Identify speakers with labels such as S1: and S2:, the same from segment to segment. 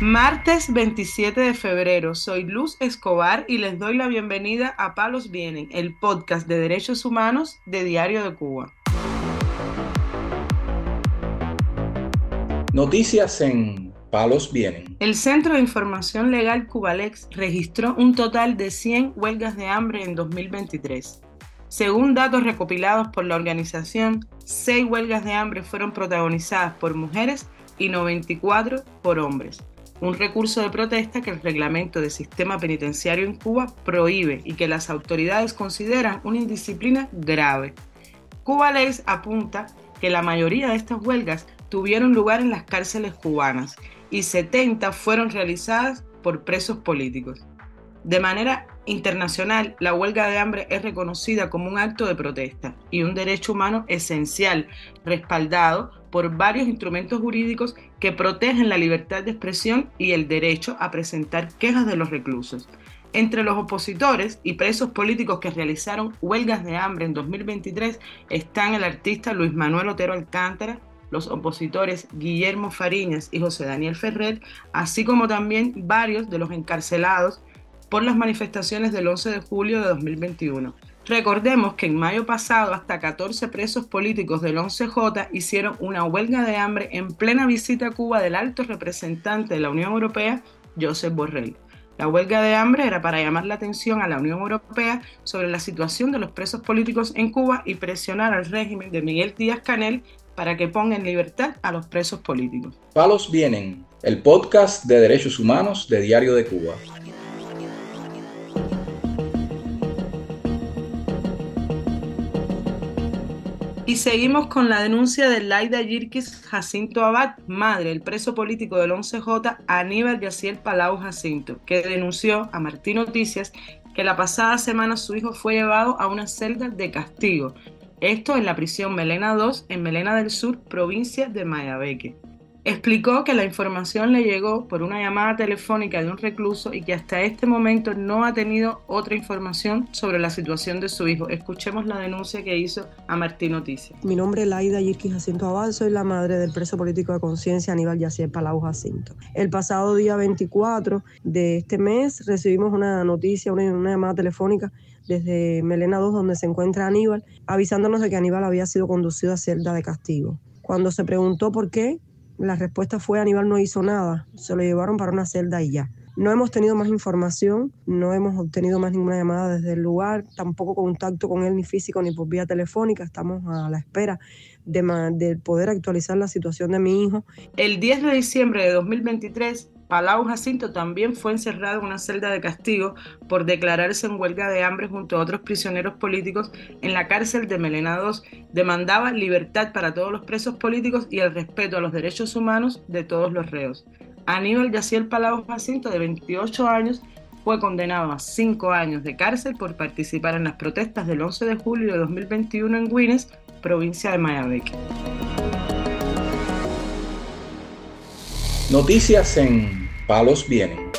S1: Martes 27 de febrero, soy Luz Escobar y les doy la bienvenida a Palos Vienen, el podcast de derechos humanos de Diario de Cuba.
S2: Noticias en Palos Vienen.
S1: El Centro de Información Legal Cubalex registró un total de 100 huelgas de hambre en 2023. Según datos recopilados por la organización, 6 huelgas de hambre fueron protagonizadas por mujeres y 94 por hombres un recurso de protesta que el reglamento de sistema penitenciario en Cuba prohíbe y que las autoridades consideran una indisciplina grave. Cuba Lex apunta que la mayoría de estas huelgas tuvieron lugar en las cárceles cubanas y 70 fueron realizadas por presos políticos. De manera internacional, la huelga de hambre es reconocida como un acto de protesta y un derecho humano esencial, respaldado por varios instrumentos jurídicos que protegen la libertad de expresión y el derecho a presentar quejas de los reclusos. Entre los opositores y presos políticos que realizaron huelgas de hambre en 2023 están el artista Luis Manuel Otero Alcántara, los opositores Guillermo Fariñas y José Daniel Ferrer, así como también varios de los encarcelados por las manifestaciones del 11 de julio de 2021. Recordemos que en mayo pasado hasta 14 presos políticos del 11J hicieron una huelga de hambre en plena visita a Cuba del alto representante de la Unión Europea, Josep Borrell. La huelga de hambre era para llamar la atención a la Unión Europea sobre la situación de los presos políticos en Cuba y presionar al régimen de Miguel Díaz Canel para que ponga en libertad a los presos políticos.
S2: Palos Vienen, el podcast de derechos humanos de Diario de Cuba.
S1: Y seguimos con la denuncia de Laida Yirkis Jacinto Abad, madre del preso político del 11J, Aníbal Yaciel Palau Jacinto, que denunció a Martín Noticias que la pasada semana su hijo fue llevado a una celda de castigo. Esto en la prisión Melena 2 en Melena del Sur, provincia de Mayabeque. Explicó que la información le llegó por una llamada telefónica de un recluso y que hasta este momento no ha tenido otra información sobre la situación de su hijo. Escuchemos la denuncia que hizo a Martín Noticias.
S3: Mi nombre es Laida Yirki Jacinto Abad, soy la madre del preso político de conciencia Aníbal Yacier Palau Jacinto. El pasado día 24 de este mes recibimos una noticia, una, una llamada telefónica desde Melena 2, donde se encuentra Aníbal, avisándonos de que Aníbal había sido conducido a celda de castigo. Cuando se preguntó por qué, la respuesta fue Aníbal no hizo nada, se lo llevaron para una celda y ya. No hemos tenido más información, no hemos obtenido más ninguna llamada desde el lugar, tampoco contacto con él ni físico ni por vía telefónica, estamos a la espera de, de poder actualizar la situación de mi hijo.
S1: El 10 de diciembre de 2023 Palau Jacinto también fue encerrado en una celda de castigo por declararse en huelga de hambre junto a otros prisioneros políticos en la cárcel de Melena II. Demandaba libertad para todos los presos políticos y el respeto a los derechos humanos de todos los reos. Aníbal Yaciel Palau Jacinto, de 28 años, fue condenado a cinco años de cárcel por participar en las protestas del 11 de julio de 2021 en Guinness, provincia de Mayabeque.
S2: Noticias en Palos Vienen.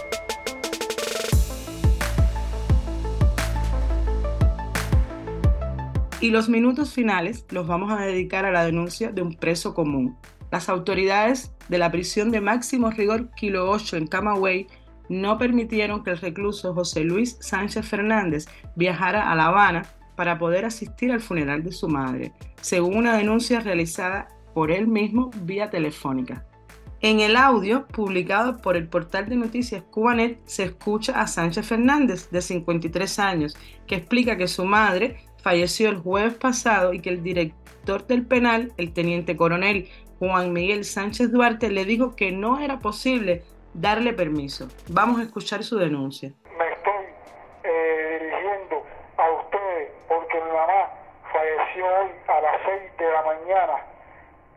S1: Y los minutos finales los vamos a dedicar a la denuncia de un preso común. Las autoridades de la prisión de máximo rigor Kilo 8 en Camagüey no permitieron que el recluso José Luis Sánchez Fernández viajara a La Habana para poder asistir al funeral de su madre, según una denuncia realizada por él mismo vía telefónica. En el audio publicado por el portal de noticias Cubanet se escucha a Sánchez Fernández, de 53 años, que explica que su madre falleció el jueves pasado y que el director del penal, el teniente coronel Juan Miguel Sánchez Duarte, le dijo que no era posible darle permiso. Vamos a escuchar su denuncia.
S4: Me estoy eh, dirigiendo a ustedes porque mi mamá falleció hoy a las 6 de la mañana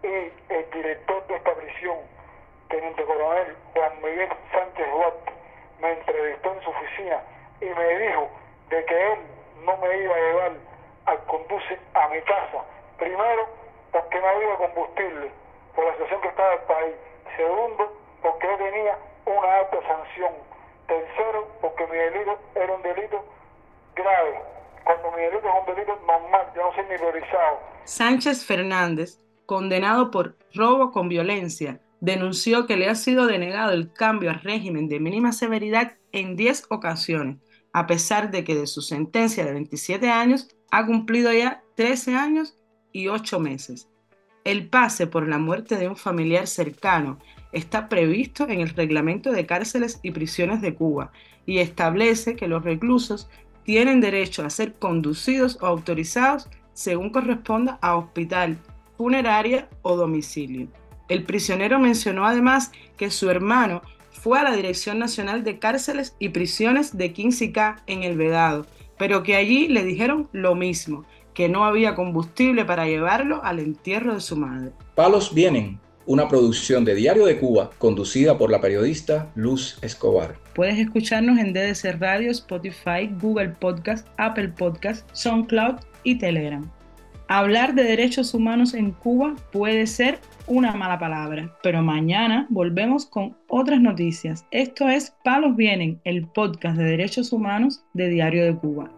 S4: y el director de esta prisión teniente coronel Juan Miguel Sánchez Duarte me entrevistó en su oficina y me dijo de que él no me iba a llevar al conduce a mi casa. Primero, porque no había combustible por la situación que estaba el país. Segundo, porque él tenía una alta sanción. Tercero, porque mi delito era un delito grave. Cuando mi delito es un delito normal, yo no soy ni priorizado.
S1: Sánchez Fernández, condenado por robo con violencia, denunció que le ha sido denegado el cambio al régimen de mínima severidad en 10 ocasiones, a pesar de que de su sentencia de 27 años ha cumplido ya 13 años y 8 meses. El pase por la muerte de un familiar cercano está previsto en el Reglamento de Cárceles y Prisiones de Cuba y establece que los reclusos tienen derecho a ser conducidos o autorizados según corresponda a hospital, funeraria o domicilio. El prisionero mencionó además que su hermano fue a la Dirección Nacional de Cárceles y Prisiones de 15K en el Vedado, pero que allí le dijeron lo mismo, que no había combustible para llevarlo al entierro de su madre.
S2: Palos vienen, una producción de Diario de Cuba conducida por la periodista Luz Escobar.
S1: Puedes escucharnos en DDC Radio, Spotify, Google Podcast, Apple Podcast, SoundCloud y Telegram. Hablar de derechos humanos en Cuba puede ser una mala palabra, pero mañana volvemos con otras noticias. Esto es Palos Vienen, el podcast de derechos humanos de Diario de Cuba.